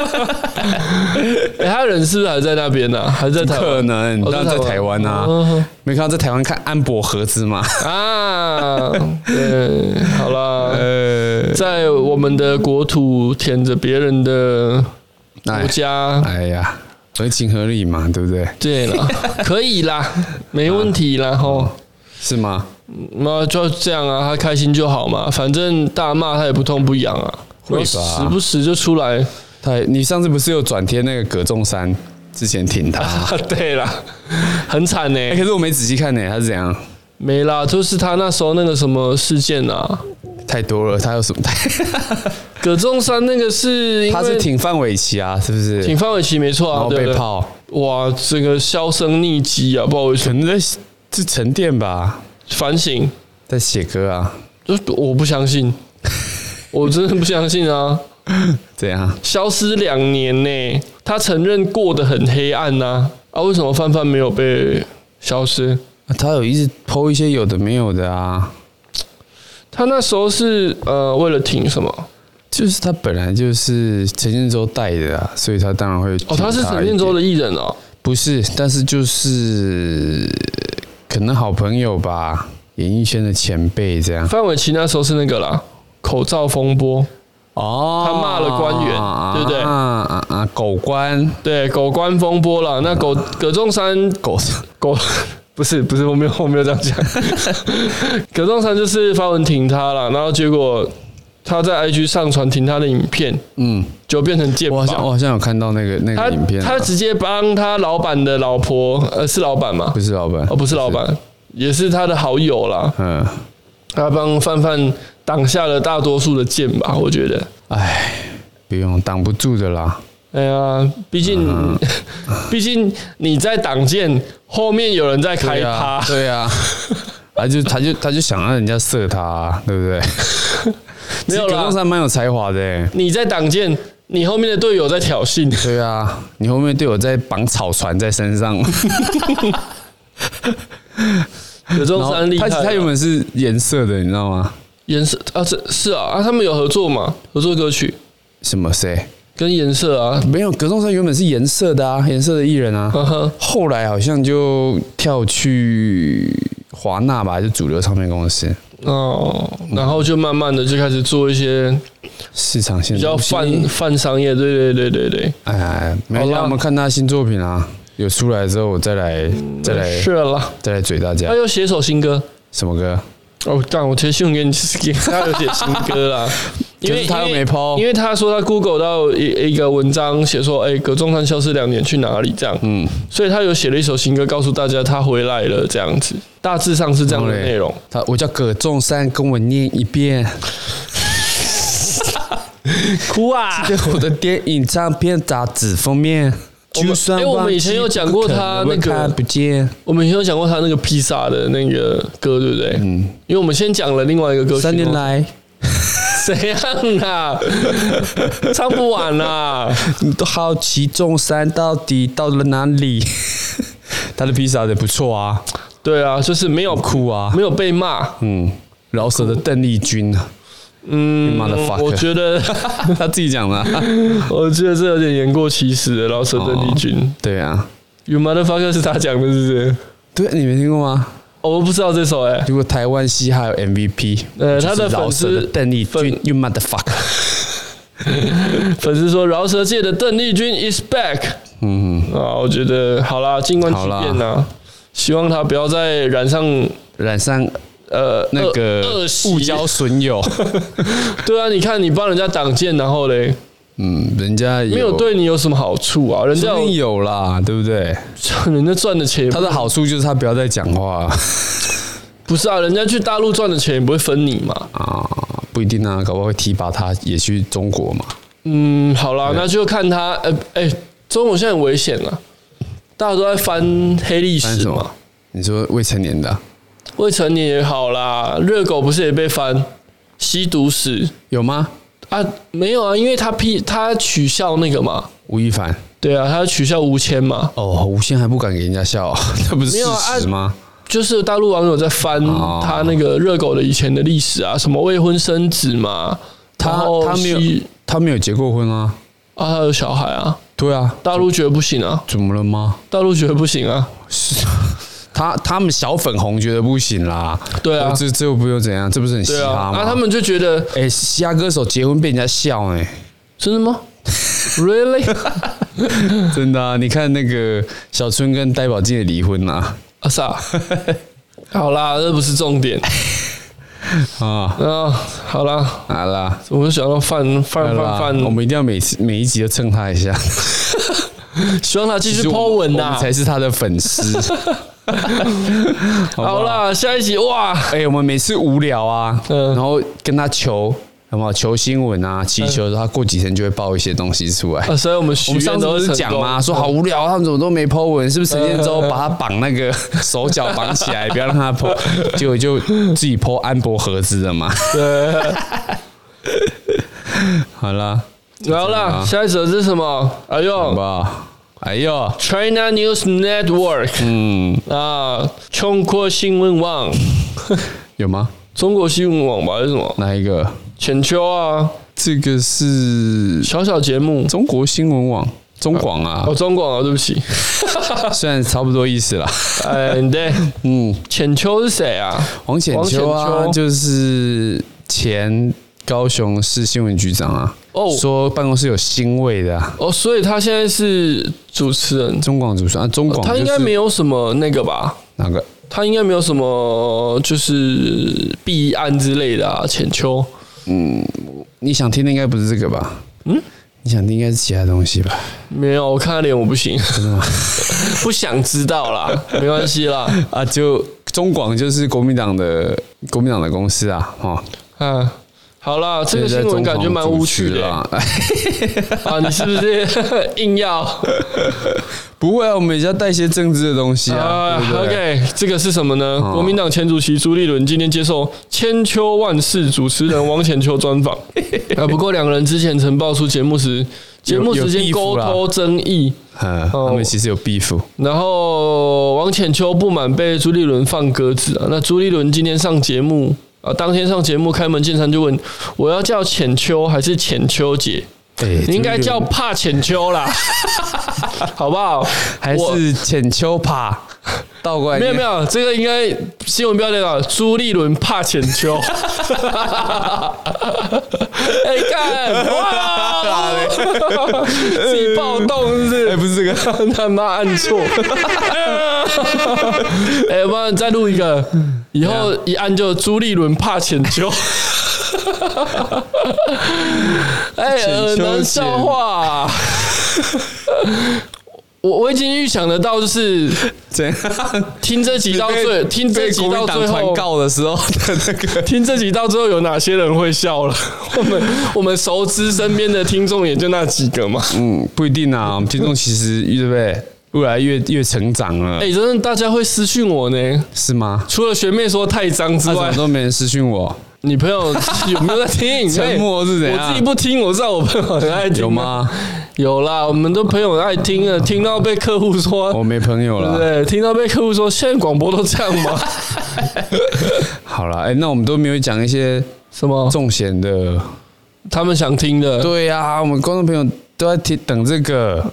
哎，他人是不是还在那边呢？还在？可能，当然在台湾啊。没看到在台湾看安博合资吗？啊，对，好了，呃，在我们的国土舔着别人的国家，哎呀，合情合理嘛，对不对？对了，可以啦，没问题啦，吼，是吗？那就这样啊，他开心就好嘛，反正大骂他也不痛不痒啊，会吧？时不时就出来。他，你上次不是有转贴那个葛仲山之前挺他？啊、对啦，很惨呢、欸。可是我没仔细看呢，他是怎样？没啦，就是他那时候那个什么事件啊，太多了。他有什么？葛仲山那个是，他是挺范玮琪啊，是不是？挺范玮琪没错啊，然后被泡。哇，这个销声匿迹啊，不好意思，可能在是沉淀吧，反省，在写歌啊。就我不相信，我真的不相信啊。怎样？消失两年呢？他承认过得很黑暗呐。啊，为什么范范没有被消失？他有一直 po 一些有的没有的啊。他那时候是呃为了挺什么？就是他本来就是陈建州带的啊，所以他当然会哦。他是陈建州的艺人哦？不是，但是就是可能好朋友吧，演艺圈的前辈这样。范玮琪那时候是那个啦，口罩风波。哦，他骂了官员，对不对？啊啊啊！狗官，对狗官风波了。那狗葛仲山狗狗不是不是，我没有我没有这样讲。葛仲山就是发文挺他了，然后结果他在 IG 上传挺他的影片，嗯，就变成剑。我好像我好像有看到那个那个影片，他直接帮他老板的老婆，呃，是老板吗？不是老板，哦，不是老板，也是他的好友啦。嗯，他帮范范。挡下了大多数的箭吧，我觉得。哎，不用挡不住的啦。哎呀，毕竟，毕、嗯、竟你在挡箭，后面有人在开趴。对呀、啊，啊，就他就他就想让人家射他、啊，对不对？没有啦，葛仲山蛮有才华的。你在挡箭，你后面的队友在挑衅。对啊，你后面队友在绑草船在身上。葛仲山厉害，他他原本是颜色的，你知道吗？颜色啊，这是啊啊，他们有合作嘛？合作歌曲？什么谁？跟颜色啊？没有，葛仲山原本是颜色的啊，颜色的艺人啊。Uh huh. 后来好像就跳去华纳吧，就主流唱片公司。哦，然后就慢慢的就开始做一些市场性比较泛泛商业。对对对对对。哎，没关系，我们看他新作品啊，有出来之后我再来再来是了，再来嘴大家。他又写首新歌，什么歌？哦，但我贴信给你，给他有写新歌 啦，因为他又没 po，因为他说他 Google 到一一个文章写说，哎，葛仲山消失两年去哪里？这样，嗯，所以他有写了一首新歌，告诉大家他回来了，这样子，大致上是这样的内容。他我叫葛仲山，跟我念一遍。哭啊！我的电影、唱片、杂志封面。就算哎，我们以前有讲过他那个不见，我们以前有讲过他那个披萨的那个歌，对不对？嗯，因为我们先讲了另外一个歌曲。三年来，怎样啊？唱不完啊！你都好奇中山到底到了哪里？他的披萨也不错啊。对啊，就是没有哭啊，没有被骂。嗯，饶舌的邓丽君。嗯，我觉得 他自己讲的，我觉得这有点言过其实的。饶舌邓丽君，对啊，You motherfucker 是他讲的，是不是？对，你没听过吗？我不知道这首哎。如果台湾嘻哈有 MVP，呃，他的粉丝邓丽君，You motherfucker，粉丝说饶舌界的邓丽君 is back。嗯啊，我觉得好啦，静观其变呐，希望他不要再染上染上。呃，那个误交损友，对啊，你看你帮人家挡箭，然后嘞，嗯，人家没有对你有什么好处啊，人家有，有啦，对不对？人家赚的钱，他的好处就是他不要再讲话。不是啊，人家去大陆赚的钱也不会分你嘛。啊，不一定啊，搞不好会提拔他也去中国嘛。嗯，好啦，那就看他。呃，哎，中国现在很危险了，大家都在翻黑历史嘛。你说未成年的、啊，未成年也好啦。热狗不是也被翻吸毒史有吗？啊，没有啊，因为他批他取笑那个嘛，吴亦凡。对啊，他取笑吴谦嘛。哦，吴谦还不敢给人家笑，那不是事实吗？就是大陆网友在翻他那个热狗的以前的历史啊，什么未婚生子嘛，他他没有他没有结过婚啊，啊他有小孩啊，对啊，大陆觉得不行啊，怎么了吗？大陆觉得不行啊，是他他们小粉红觉得不行啦，对啊，这这又不用怎样，这不是很嘻哈吗？那他们就觉得，哎，嘻哈歌手结婚被人家笑哎，真的吗？Really？真的啊，你看那个小春跟戴宝静也离婚啊。阿萨，好啦，这不是重点。啊。啊，好啦，好啦，我就想到范范范范，我们一定要每次每一集都蹭他一下，希望他继续 po 文呐，才是他的粉丝。好啦，下一集哇，哎，我们每次无聊啊，然后跟他求。什么求新闻啊？祈求他过几天就会爆一些东西出来。啊，所以我们我们上次不是讲吗？说好无聊，他们怎么都没 po 文？是不是陈建州把他绑那个手脚绑起来，不要让他 po，结果就自己 po 安博盒子了嘛？对。好了，好了，下一则是什么？哎呦，哎呦，China News Network，嗯。啊，中国新闻网。有吗？中国新闻网吧？还是什么？哪一个？浅秋啊，这个是小小节目，中国新闻网，中广啊，哦，中广啊，对不起，虽然差不多意思啦，哎，对，嗯，浅秋是谁啊？黄浅秋啊，就是前高雄市新闻局长啊，哦，说办公室有腥味的，啊哦，所以他现在是主持人，中广主持人啊，中广，他应该没有什么那个吧？哪个？他应该没有什么就是弊案之类的啊，浅秋。嗯，你想听的应该不是这个吧？嗯，你想听应该是其他东西吧？没有，我看他脸我不行，真的吗？不想知道啦，没关系啦。啊，就中广就是国民党的国民党的公司啊，哈，嗯。好了，这个新闻感觉蛮无趣的 啊！你是不是 硬要？不会啊，我们也要带一些政治的东西啊。OK，这个是什么呢？国民党前主席朱立伦今天接受《千秋万世》主持人王浅秋专访。啊，不过两个人之前曾爆出节目时节目时间沟通争议，他们其实有 beef。然后王浅秋不满被朱立伦放鸽子啊，那朱立伦今天上节目。啊！当天上节目开门见山就问我要叫浅秋还是浅秋姐？欸、你应该叫怕浅秋啦，好不好？还是浅秋怕？倒过来没有没有，这个应该新闻标题啊，朱立伦怕浅秋。哎，干哇！自己暴动是不是？哎，不是这个，他妈按错。哎，我们再录一个，以后一按就朱立伦怕浅秋。哎，冷笑话。我我已经预想得到，就是怎样听这集到最听这集到最后告的时候的那个听这集到最后有哪些人会笑了？我们我们熟知身边的听众也就那几个嘛。嗯，不一定啊。我们听众其实对不对？越来越越成长了。哎，真的大家会私讯我呢？是吗？除了学妹说太脏之外，都没人私讯我。你朋友 有没有在听？沉默是怎样？我自己不听，我知道我朋友很爱听。有吗？有啦，我们都朋友爱听啊，听到被客户说我没朋友了，对，听到被客户说现在广播都这样吗？好了，哎，那我们都没有讲一些什么重咸的，他们想听的。对呀，我们观众朋友都在听等这个。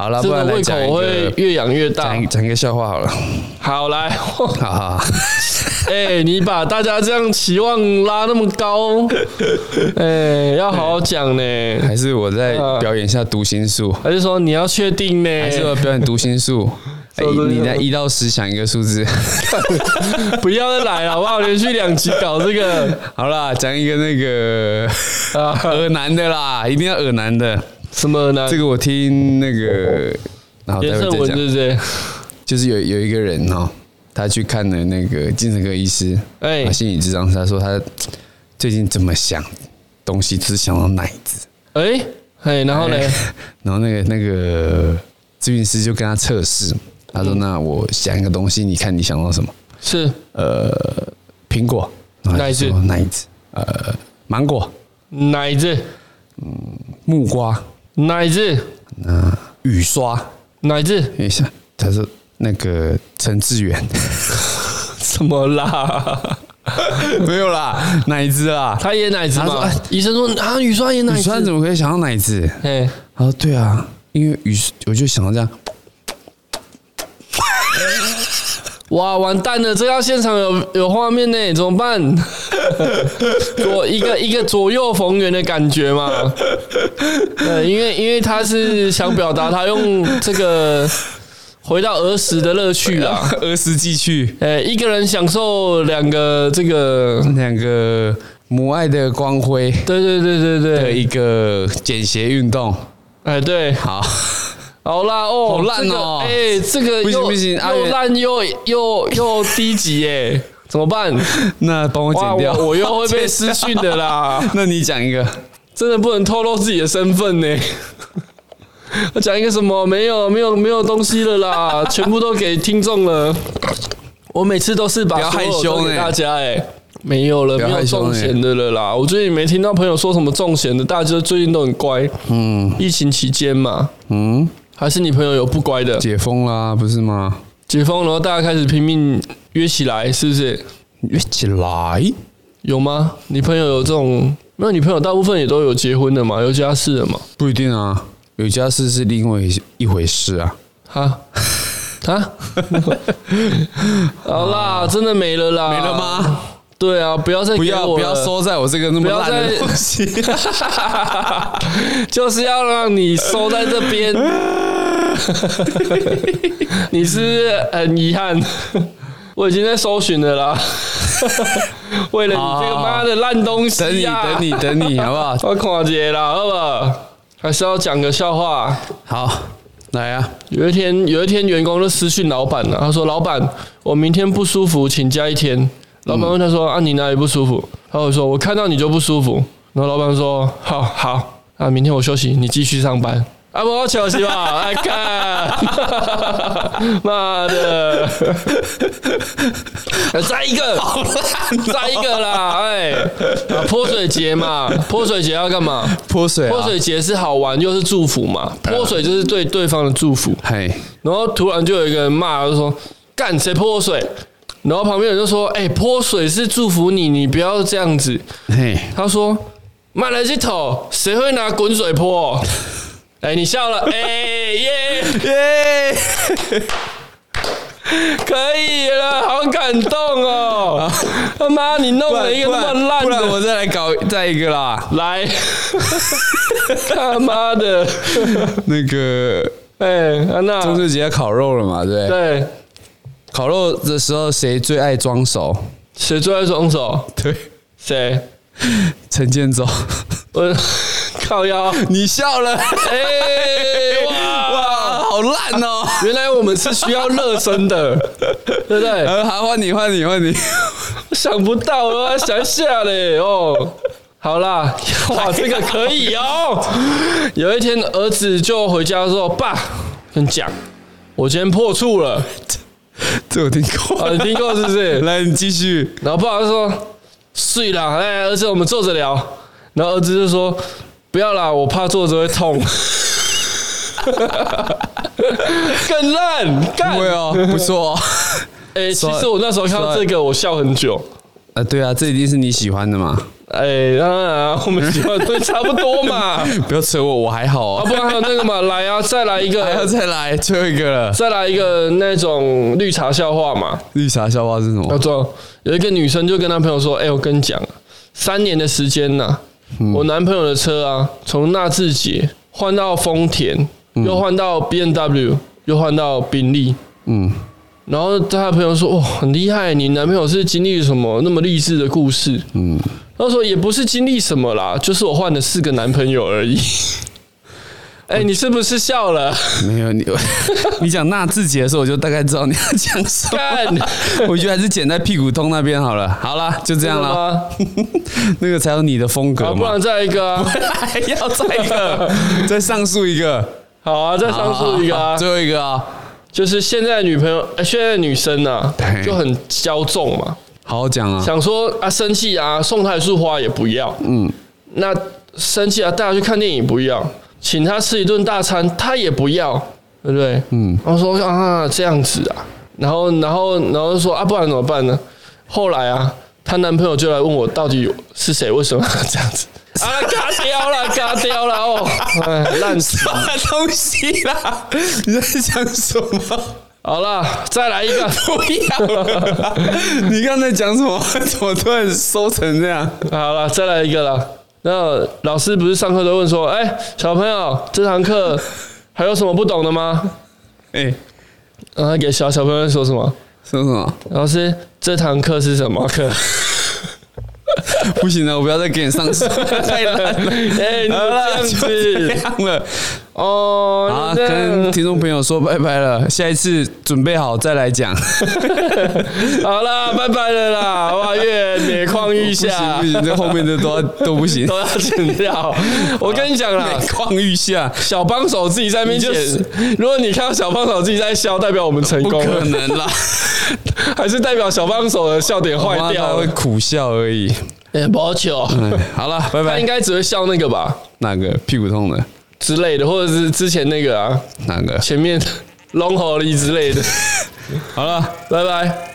好了，不然来讲，胃口会越养越大。讲讲一个笑话好了。好来，好 好。哎，你把大家这样期望拉那么高，哎，要好好讲呢。还是我再表演一下读心术？还是说你要确定呢？还是我表演读心术？哎你在一到十想一个数字，不要再来了好不好？连续两集搞这个，好啦，讲一个那个啊，耳男的啦，一定要耳男的。什么耳男？这个我听那个，然后待会再讲。对不对？就是有有一个人哈，他去看了那个精神科医师，哎，心理智商师，他说他最近怎么想东西，只想到奶子。哎，哎，然后呢？然后那个那个咨询师就跟他测试。他说：“那我想一个东西，你看你想到什么？是呃，苹果、奶子、奶子，呃，芒果、奶子，嗯，木瓜、奶子，那雨刷、奶子。等一下，他说那个陈志远，怎么啦？没有啦，奶子啊，他也奶子吗？医生说啊，雨刷也奶子，雨刷怎么可以想到奶子？哎，他说对啊，因为雨，我就想到这样。”哇，完蛋了！这要现场有有画面呢，怎么办？左一个一个左右逢源的感觉嘛。呃，因为因为他是想表达他用这个回到儿时的乐趣啦，儿时记趣。哎，一个人享受两个这个两个母爱的光辉。对对对对对，的一个简谐运动。哎，对，好。好啦哦，好烂哦！哎，这个不行不行，又烂又又又低级哎，怎么办？那帮我剪掉，我又会被私讯的啦。那你讲一个，真的不能透露自己的身份呢。我讲一个什么？没有没有没有东西了啦，全部都给听众了。我每次都是把所有都给大家哎，没有了，没有中闲的了啦。我最近没听到朋友说什么中闲的，大家最近都很乖。嗯，疫情期间嘛，嗯。还是你朋友有不乖的？解封啦，不是吗？解封，然后大家开始拼命约起来，是不是？约起来有吗？你朋友有这种？那你朋友大部分也都有结婚的嘛？有家室的嘛？不一定啊，有家室是另外一回事啊。哈，啊？好啦，真的没了啦，没了吗？对啊，不要再不要不要收在我这个那么烂的东西，就是要让你收在这边。你是很遗憾？我已经在搜寻了啦。为了你这个妈的烂东西啊！等你等你等你，好不好？我看见了，好不好？还是要讲个笑话。好，来啊！有一天，有一天，员工就私讯老板了。他说：“老板，我明天不舒服，请假一天。”老板问他说：“啊，你哪里不舒服？”他会说：“我看到你就不舒服。”然后老板说：“好好，啊，明天我休息，你继续上班。”啊，不好休息吧？来看，妈的！再一个，再一个啦！哎，啊，泼水节嘛，泼水节要干嘛？泼水，泼水节是好玩又是祝福嘛？泼水就是对对方的祝福。嘿，然后突然就有一个人骂，就说：“干谁泼水？”然后旁边人就说：“哎，泼水是祝福你，你不要这样子。”嘿，他说：“买来这头，谁会拿滚水泼？”哎，你笑了，哎耶耶，可以了，好感动哦！他妈，你弄了一个那么烂的，不然我再来搞再一个啦，来，他妈的，那个，哎，安娜，中秋节要烤肉了嘛？对对。烤肉的时候，谁最爱装熟？谁最爱装熟？对，谁？陈建州。我靠腰，你笑了。哎、欸，哇哇，好烂哦！原来我们是需要热身的，对不对？呃，好，换你，换你，换你。想不到，我要想一下嘞。哦，好啦，哇，这个可以哦。有一天，儿子就回家说：“爸，跟你讲，我今天破处了。”这我听过，啊，你听过是不是？来，你继续。然后爸爸说：“睡了，哎，儿子，我们坐着聊。”然后儿子就说：“不要啦，我怕坐着会痛。”更烂，干，会哦，不错。哎，其实我那时候看到这个，我笑很久。啊，对啊，这一定是你喜欢的嘛。哎，当然啊，我们喜欢都差不多嘛。不要扯我，我还好啊。不然还有那个嘛，来啊，再来一个，还 要再来最后一个了。再来一个那种绿茶笑话嘛。绿茶笑话是什么？叫做有一个女生就跟她朋友说：“哎，我跟你讲，三年的时间呐，我男朋友的车啊，从纳智捷换到丰田，又换到 BMW，又换到宾利，嗯，然后他的朋友说：“哇，很厉害，你男朋友是经历了什么那么励志的故事？”嗯，他说：“也不是经历什么啦，就是我换了四个男朋友而已。”哎、欸，你是不是笑了？没有你，你讲纳智捷的时候，我就大概知道你要讲什么。我觉得还是剪在屁股通那边好了。好了，就这样了。那个才有你的风格嘛。不然再一个啊！还 要再一个，再上诉一个。好啊，再上诉一个啊！最后一个啊，就是现在女朋友，欸、现在女生啊，就很骄纵嘛。好好讲啊，想说啊，生气啊，送她一束花也不要。嗯，那生气啊，带她去看电影不要。请她吃一顿大餐，她也不要，对不对？嗯，然后说啊这样子啊，然后然后然后说啊，不然怎么办呢？后来啊，她男朋友就来问我，到底是谁？为什么要这样子？啊，嘎掉了，嘎掉了哦，烂死了东西啦！你在讲什么？好了，再来一个，不要了。你刚才讲什么？怎么突然收成这样？好了，再来一个了。那老师不是上课都问说，哎，小朋友，这堂课还有什么不懂的吗？哎，然后给小小朋友说什么？说什么？老师，这堂课是什么课？不行了，我不要再给你上次 太难了。哎，你这样子 这样了。哦，好，跟听众朋友说拜拜了，下一次准备好再来讲。好啦，拜拜了啦！哇，越每况愈下，不行不行，这后面的都要都不行，都要剪掉。我跟你讲啦，每况愈下，小帮手自己在面前。如果你看到小帮手自己在笑，代表我们成功。不可能啦，还是代表小帮手的笑点坏掉，会苦笑而已。哎，抱歉。好了，拜拜。他应该只会笑那个吧？哪个屁股痛的？之类的，或者是之前那个啊，哪个？前面龙吼力之类的。好了，拜拜。